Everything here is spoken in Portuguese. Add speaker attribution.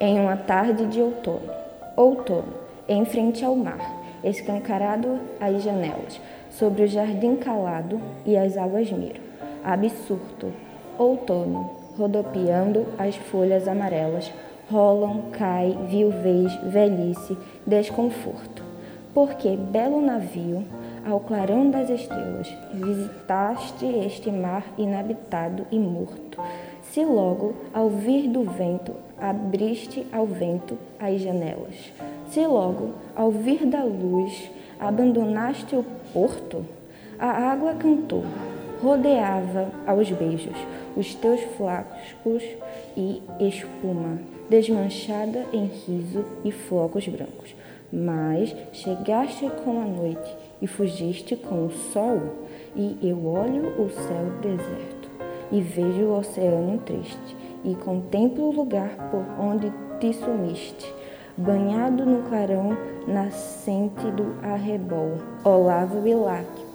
Speaker 1: Em uma tarde de outono, outono, em frente ao mar, escancarado as janelas, sobre o jardim calado e as águas miro. Absurdo, outono, rodopiando as folhas amarelas, rolam, cai, viuvez, velhice, desconforto. Porque, belo navio, ao clarão das estrelas, visitaste este mar inabitado e morto. Se logo, ao vir do vento, abriste ao vento as janelas. Se logo, ao vir da luz, abandonaste o porto, a água cantou, rodeava aos beijos os teus flacos e espuma, desmanchada em riso e flocos brancos. Mas chegaste com a noite e fugiste com o sol, e eu olho o céu deserto e vejo o oceano triste e contemplo o lugar por onde te sumiste, banhado no clarão nascente do arrebol. Olavo Bilac